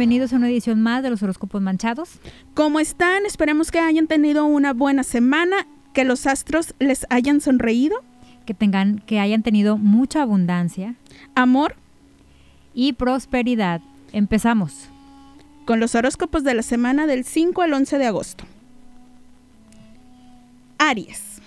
Bienvenidos a una edición más de los horóscopos manchados. ¿Cómo están? Esperemos que hayan tenido una buena semana, que los astros les hayan sonreído, Que tengan, que hayan tenido mucha abundancia amor, y prosperidad. Empezamos. con los horóscopos de la semana del 5 al 11 de agosto. Aries.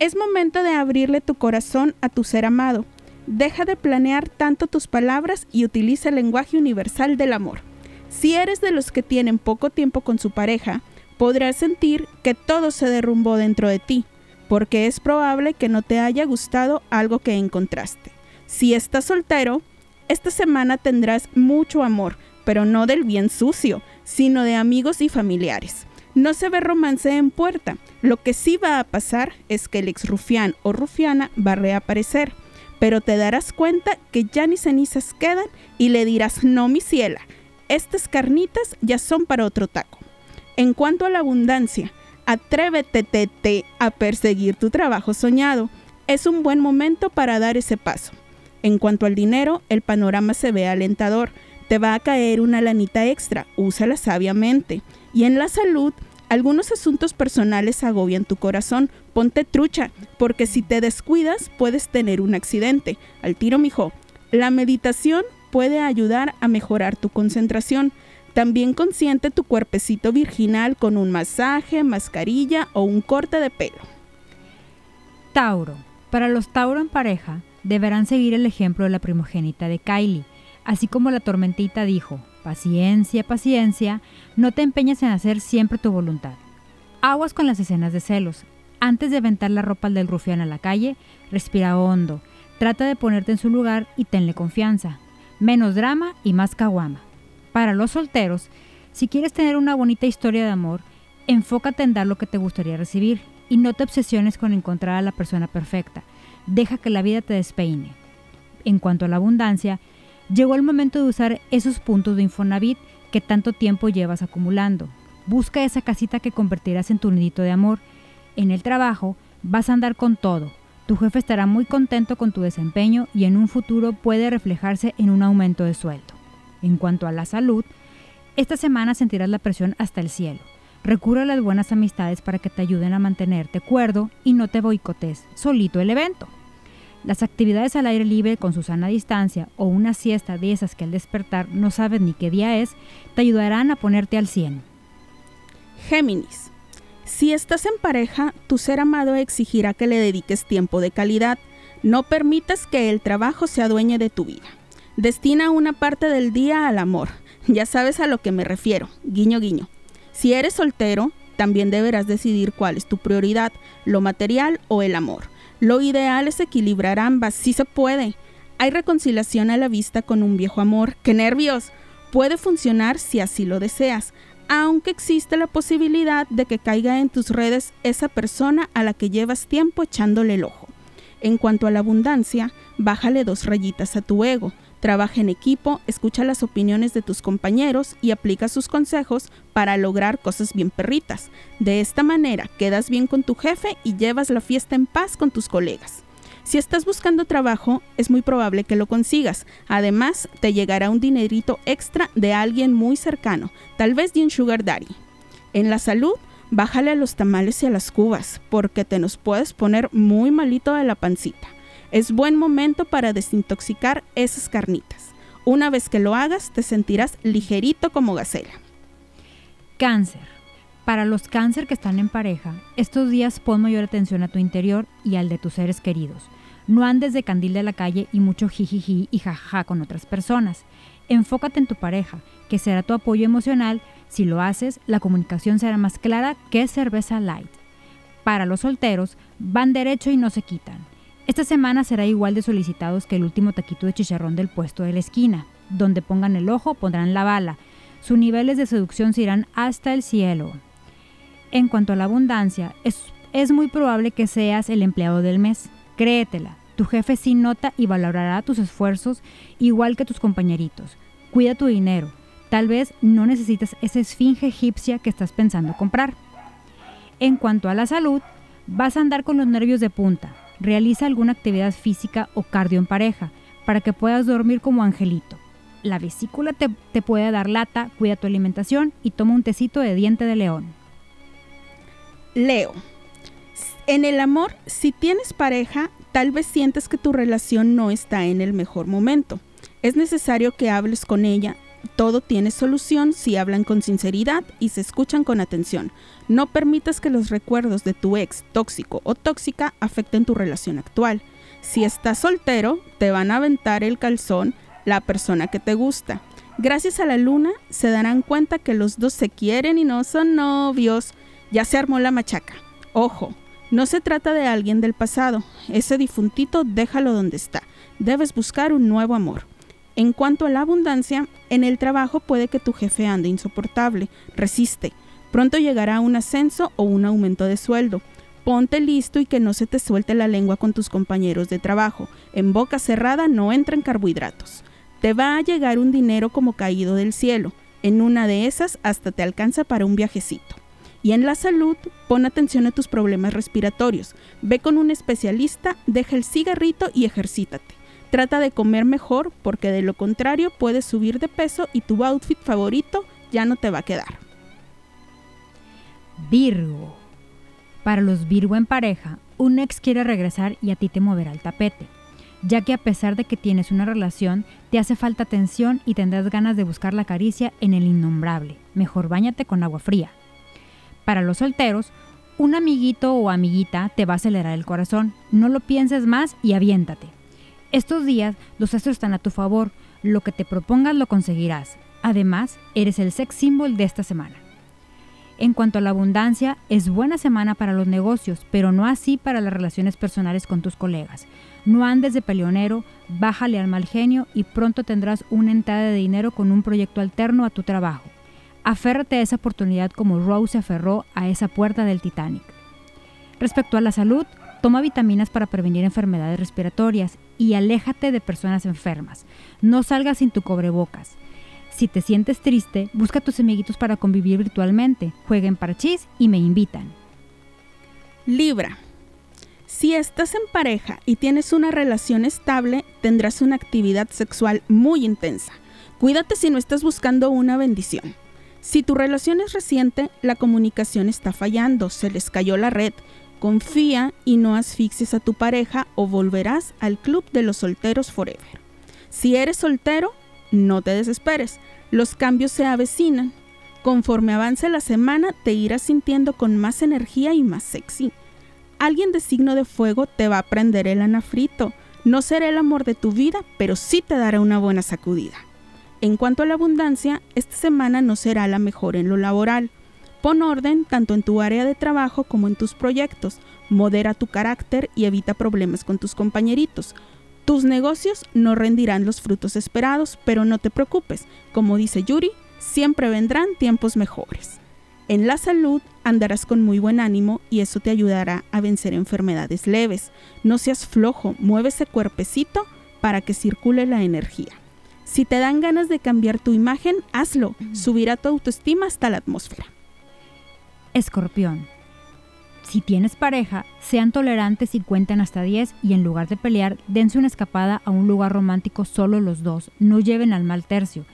Es momento de abrirle tu corazón a tu ser amado. Deja de planear tanto tus palabras y utiliza el lenguaje universal del amor. Si eres de los que tienen poco tiempo con su pareja, podrás sentir que todo se derrumbó dentro de ti, porque es probable que no te haya gustado algo que encontraste. Si estás soltero, esta semana tendrás mucho amor, pero no del bien sucio, sino de amigos y familiares. No se ve romance en puerta. Lo que sí va a pasar es que el ex rufián o rufiana va a reaparecer, pero te darás cuenta que ya ni cenizas quedan y le dirás, no mi ciela, estas carnitas ya son para otro taco. En cuanto a la abundancia, atrévete te, te, a perseguir tu trabajo soñado. Es un buen momento para dar ese paso. En cuanto al dinero, el panorama se ve alentador. Te va a caer una lanita extra, úsala sabiamente. Y en la salud, algunos asuntos personales agobian tu corazón. Ponte trucha, porque si te descuidas puedes tener un accidente. Al tiro, mijo. La meditación puede ayudar a mejorar tu concentración. También consiente tu cuerpecito virginal con un masaje, mascarilla o un corte de pelo. Tauro. Para los Tauro en pareja, deberán seguir el ejemplo de la primogénita de Kylie. Así como la tormentita dijo, paciencia, paciencia, no te empeñes en hacer siempre tu voluntad. Aguas con las escenas de celos. Antes de aventar la ropa del rufián a la calle, respira hondo, trata de ponerte en su lugar y tenle confianza. Menos drama y más caguama. Para los solteros, si quieres tener una bonita historia de amor, enfócate en dar lo que te gustaría recibir y no te obsesiones con encontrar a la persona perfecta. Deja que la vida te despeine. En cuanto a la abundancia, llegó el momento de usar esos puntos de Infonavit que tanto tiempo llevas acumulando. Busca esa casita que convertirás en tu nidito de amor. En el trabajo vas a andar con todo. Tu jefe estará muy contento con tu desempeño y en un futuro puede reflejarse en un aumento de sueldo. En cuanto a la salud, esta semana sentirás la presión hasta el cielo. Recurre a las buenas amistades para que te ayuden a mantenerte cuerdo y no te boicotes solito el evento. Las actividades al aire libre con su sana distancia o una siesta de esas que al despertar no sabes ni qué día es, te ayudarán a ponerte al 100. Géminis. Si estás en pareja, tu ser amado exigirá que le dediques tiempo de calidad. No permitas que el trabajo se adueñe de tu vida. Destina una parte del día al amor. Ya sabes a lo que me refiero. Guiño, guiño. Si eres soltero, también deberás decidir cuál es tu prioridad, lo material o el amor. Lo ideal es equilibrar ambas, si se puede. Hay reconciliación a la vista con un viejo amor. ¡Qué nervios! Puede funcionar si así lo deseas, aunque existe la posibilidad de que caiga en tus redes esa persona a la que llevas tiempo echándole el ojo. En cuanto a la abundancia, bájale dos rayitas a tu ego. Trabaja en equipo, escucha las opiniones de tus compañeros y aplica sus consejos para lograr cosas bien perritas. De esta manera quedas bien con tu jefe y llevas la fiesta en paz con tus colegas. Si estás buscando trabajo, es muy probable que lo consigas. Además, te llegará un dinerito extra de alguien muy cercano, tal vez de un sugar daddy. En la salud, bájale a los tamales y a las cubas, porque te nos puedes poner muy malito de la pancita. Es buen momento para desintoxicar esas carnitas. Una vez que lo hagas, te sentirás ligerito como gacela. Cáncer. Para los cáncer que están en pareja, estos días pon mayor atención a tu interior y al de tus seres queridos. No andes de candil de la calle y mucho jijiji y jajaja con otras personas. Enfócate en tu pareja, que será tu apoyo emocional. Si lo haces, la comunicación será más clara que cerveza light. Para los solteros, van derecho y no se quitan. Esta semana será igual de solicitados que el último taquito de chicharrón del puesto de la esquina. Donde pongan el ojo, pondrán la bala. Sus niveles de seducción se irán hasta el cielo. En cuanto a la abundancia, es, muy probable que seas el empleado del mes. Créetela. Tu jefe sí nota y valorará tus esfuerzos igual que tus compañeritos. Cuida tu dinero. Tal vez no necesitas esa esfinge egipcia que estás pensando comprar. En cuanto a la salud, vas a andar con los nervios de punta. Realiza alguna actividad física o cardio en pareja para que puedas dormir como angelito. la vesícula te, te puede dar lata, cuida tu alimentación y toma un tecito de diente de león. Leo. En el amor, si tienes pareja, tal vez sientes que tu relación no está en el mejor momento. Es necesario que hables con ella. Todo tiene solución si hablan con sinceridad y se escuchan con atención. No permitas que los recuerdos de tu ex tóxico o tóxica afecten tu relación actual. Si estás soltero, te van a aventar el calzón la persona que te gusta. Gracias a la luna se darán cuenta que los dos se quieren y no son novios. Ya se armó la machaca. Ojo, no se trata de alguien del pasado. Ese difuntito déjalo donde está. Debes buscar un nuevo amor. En cuanto a la abundancia, en el trabajo puede que tu jefe ande insoportable. Resiste. Pronto llegará un ascenso o un aumento de sueldo. Ponte listo y que no se te suelte la lengua con tus compañeros de trabajo. En boca cerrada no entran carbohidratos. Te va a llegar un dinero como caído del cielo. En una de esas hasta te alcanza para un viajecito. Y en la salud, pon atención a tus problemas respiratorios. Ve con un especialista, deja el cigarrito y ejercítate. Trata de comer mejor porque de lo contrario puedes subir de peso y tu outfit favorito ya no te va a quedar. Virgo. Para los Virgo en pareja, un ex quiere regresar y a ti te moverá el tapete, ya que a pesar de que tienes una relación, te hace falta atención y tendrás ganas de buscar la caricia en el innombrable. Mejor bañate con agua fría. Para los solteros, un amiguito o amiguita te va a acelerar el corazón. No lo pienses más y aviéntate. Estos días los astros están a tu favor, lo que te propongas lo conseguirás. Además, eres el sex symbol de esta semana. En cuanto a la abundancia, es buena semana para los negocios, pero no así para las relaciones personales con tus colegas. No andes de peleonero, bájale al mal genio y pronto tendrás una entrada de dinero con un proyecto alterno a tu trabajo. Aférrate a esa oportunidad como Rose se aferró a esa puerta del Titanic. Respecto a la salud, Toma vitaminas para prevenir enfermedades respiratorias y aléjate de personas enfermas. No salgas sin tu cobrebocas. Si te sientes triste, busca tus amiguitos para convivir virtualmente. Jueguen parchís y me invitan. Libra. Si estás en pareja y tienes una relación estable, tendrás una actividad sexual muy intensa. Cuídate si no estás buscando una bendición. Si tu relación es reciente, la comunicación está fallando, se les cayó la red, Confía y no asfixies a tu pareja o volverás al club de los solteros forever. Si eres soltero, no te desesperes, los cambios se avecinan. Conforme avance la semana te irás sintiendo con más energía y más sexy. Alguien de signo de fuego te va a prender el anafrito. No será el amor de tu vida, pero sí te dará una buena sacudida. En cuanto a la abundancia, esta semana no será la mejor en lo laboral. Pon orden tanto en tu área de trabajo como en tus proyectos. Modera tu carácter y evita problemas con tus compañeritos. Tus negocios no rendirán los frutos esperados, pero no te preocupes. Como dice Yuri, siempre vendrán tiempos mejores. En la salud andarás con muy buen ánimo y eso te ayudará a vencer enfermedades leves. No seas flojo, mueve ese cuerpecito para que circule la energía. Si te dan ganas de cambiar tu imagen, hazlo. Subirá tu autoestima hasta la atmósfera. Escorpión. Si tienes pareja, sean tolerantes y cuenten hasta 10 y en lugar de pelear, dense una escapada a un lugar romántico solo los dos, no lleven al mal tercio.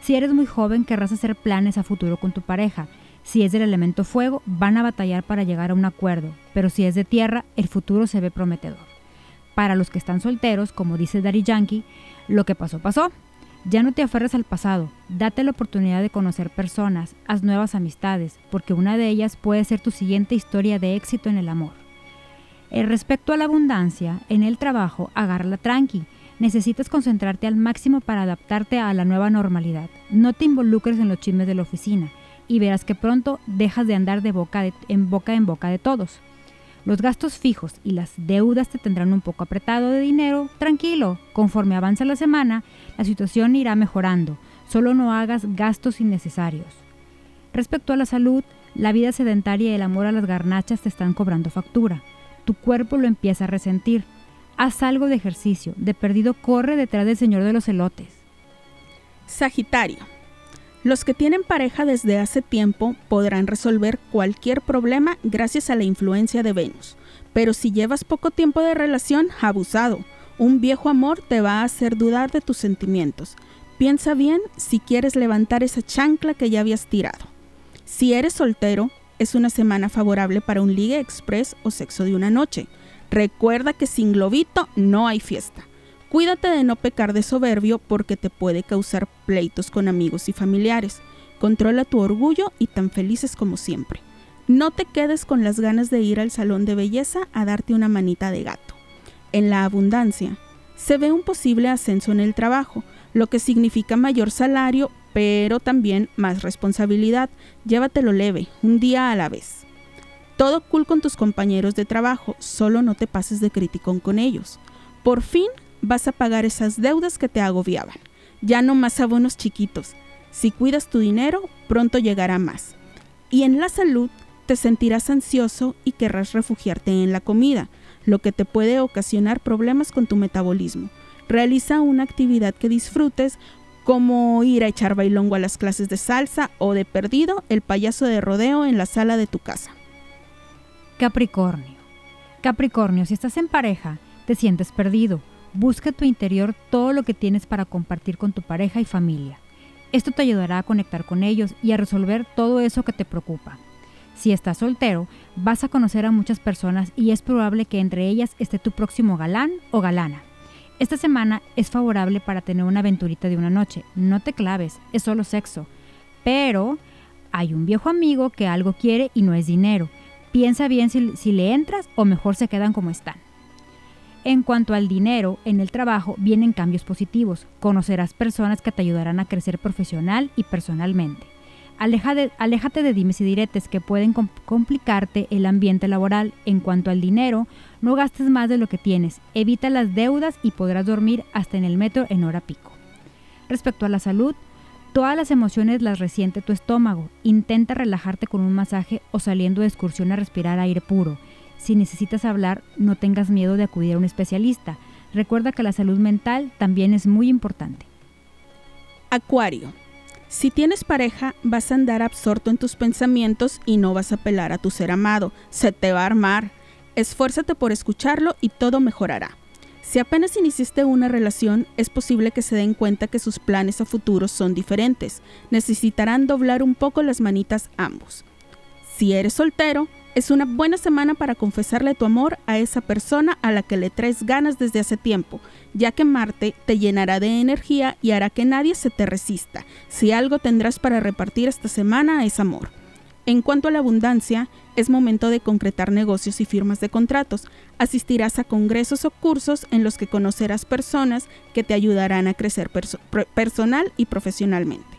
Si eres muy joven, querrás hacer planes a futuro con tu pareja. Si es del elemento fuego, van a batallar para llegar a un acuerdo, pero si es de tierra, el futuro se ve prometedor. Para los que están solteros, como dice Daddy Yankee, lo que pasó pasó, ya no te aferres al pasado, date la oportunidad de conocer personas, haz nuevas amistades, porque una de ellas puede ser tu siguiente historia de éxito en el amor. El respecto a la abundancia, en el trabajo, agárrala tranqui. Necesitas concentrarte al máximo para adaptarte a la nueva normalidad. No te involucres en los chismes de la oficina y verás que pronto dejas de andar de en boca en boca de todos. Los gastos fijos y las deudas te tendrán un poco apretado de dinero. Tranquilo, conforme avanza la semana, la situación irá mejorando. Solo no hagas gastos innecesarios. Respecto a la salud, la vida sedentaria y el amor a las garnachas te están cobrando factura. Tu cuerpo lo empieza a resentir. Haz algo de ejercicio. De perdido corre detrás del señor de los elotes. Sagitario. Los que tienen pareja desde hace tiempo podrán resolver cualquier problema gracias a la influencia de Venus. Pero si llevas poco tiempo de relación, abusado. Un viejo amor te va a hacer dudar de tus sentimientos. Piensa bien si quieres levantar esa chancla que ya habías tirado. Si eres soltero, es una semana favorable para un ligue express o sexo de una noche. Recuerda que sin globito no hay fiesta. Cuídate de no pecar de soberbio porque te puede causar pleitos con amigos y familiares. Controla tu orgullo y tan felices como siempre. No te quedes con las ganas de ir al salón de belleza a darte una manita de gato. En la abundancia, se ve un posible ascenso en el trabajo, lo que significa mayor salario, pero también más responsabilidad. Llévatelo leve, un día a la vez. Todo cool con tus compañeros de trabajo, solo no te pases de criticón con ellos. Por fin vas a pagar esas deudas que te agobiaban. Ya no más abonos chiquitos. Si cuidas tu dinero, pronto llegará más. Y en la salud, te sentirás ansioso y querrás refugiarte en la comida, lo que te puede ocasionar problemas con tu metabolismo. Realiza una actividad que disfrutes, como ir a echar bailongo a las clases de salsa o de perdido el payaso de rodeo en la sala de tu casa. Capricornio. Capricornio, si estás en pareja, te sientes perdido. Busca tu interior todo lo que tienes para compartir con tu pareja y familia. Esto te ayudará a conectar con ellos y a resolver todo eso que te preocupa. Si estás soltero, vas a conocer a muchas personas y es probable que entre ellas esté tu próximo galán o galana. Esta semana es favorable para tener una aventurita de una noche. No te claves, es solo sexo. Pero hay un viejo amigo que algo quiere y no es dinero. Piensa bien si, si le entras o mejor se quedan como están. En cuanto al dinero, en el trabajo vienen cambios positivos. Conocerás personas que te ayudarán a crecer profesional y personalmente aléjate de dimes y diretes que pueden complicarte el ambiente laboral. En cuanto al dinero, no gastes más de lo que tienes, evita las deudas y podrás dormir hasta en el metro en hora pico. Respecto a la salud, todas las emociones las resiente tu estómago. Intenta relajarte con un masaje o saliendo de excursión a respirar aire puro. Si necesitas hablar, no tengas miedo de acudir a un especialista. Recuerda que la salud mental también es muy importante. Acuario. Si tienes pareja, vas a andar absorto en tus pensamientos y no vas a apelar a tu ser amado. Se te va a armar. Esfuérzate por escucharlo y todo mejorará. Si apenas iniciaste una relación, es posible que se den cuenta que sus planes a futuro son diferentes. Necesitarán doblar un poco las manitas ambos. Si eres soltero, es una buena semana para confesarle tu amor a esa persona a la que le traes ganas desde hace tiempo, ya que Marte te llenará de energía y hará que nadie se te resista. Si algo tendrás para repartir esta semana es amor. En cuanto a la abundancia, es momento de concretar negocios y firmas de contratos. Asistirás a congresos o cursos en los que conocerás personas que te ayudarán a crecer personal y profesionalmente.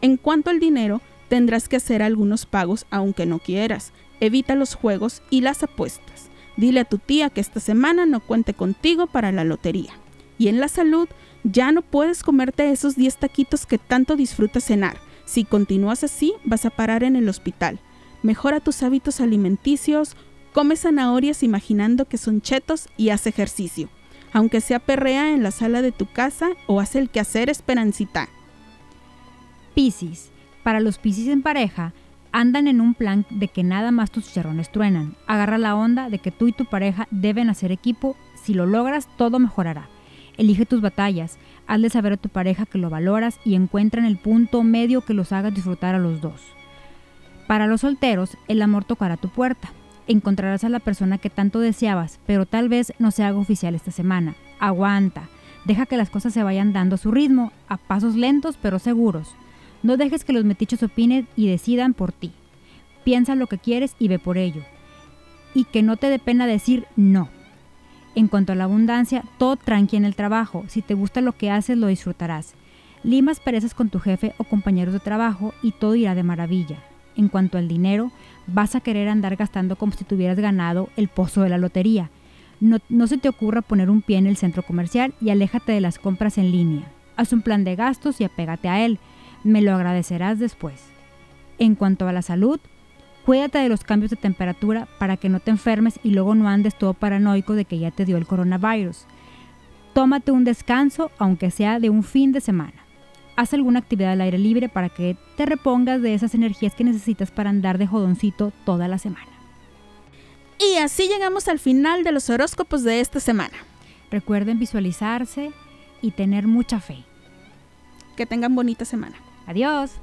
En cuanto al dinero, tendrás que hacer algunos pagos aunque no quieras. Evita los juegos y las apuestas. Dile a tu tía que esta semana no cuente contigo para la lotería. Y en la salud, ya no puedes comerte esos 10 taquitos que tanto disfrutas cenar. Si continúas así, vas a parar en el hospital. Mejora tus hábitos alimenticios, come zanahorias imaginando que son chetos y haz ejercicio. Aunque sea perrea en la sala de tu casa o haz el quehacer esperancita. Piscis. Para los Piscis en pareja, andan en un plan de que nada más tus chicharrones truenan. Agarra la onda de que tú y tu pareja deben hacer equipo. Si lo logras, todo mejorará. Elige tus batallas, hazle saber a tu pareja que lo valoras y encuentra en el punto medio que los haga disfrutar a los dos. Para los solteros, el amor tocará tu puerta. Encontrarás a la persona que tanto deseabas, pero tal vez no se haga oficial esta semana. Aguanta, deja que las cosas se vayan dando a su ritmo, a pasos lentos pero seguros. No dejes que los metichos opinen y decidan por ti. Piensa lo que quieres y ve por ello. Y que no te dé pena decir no. En cuanto a la abundancia, todo tranqui en el trabajo. Si te gusta lo que haces, lo disfrutarás. Limas perezas con tu jefe o compañeros de trabajo y todo irá de maravilla. En cuanto al dinero, vas a querer andar gastando como si tuvieras ganado el pozo de la lotería. No, no se te ocurra poner un pie en el centro comercial y aléjate de las compras en línea. Haz un plan de gastos y apégate a él me lo agradecerás después. En cuanto a la salud, cuídate de los cambios de temperatura para que no te enfermes y luego no andes todo paranoico de que ya te dio el coronavirus. Tómate un descanso, aunque sea de un fin de semana. Haz alguna actividad al aire libre para que te repongas de esas energías que necesitas para andar de jodoncito toda la semana. Y así llegamos al final de los horóscopos de esta semana. Recuerden visualizarse y tener mucha fe. Que tengan bonita semana. Adiós.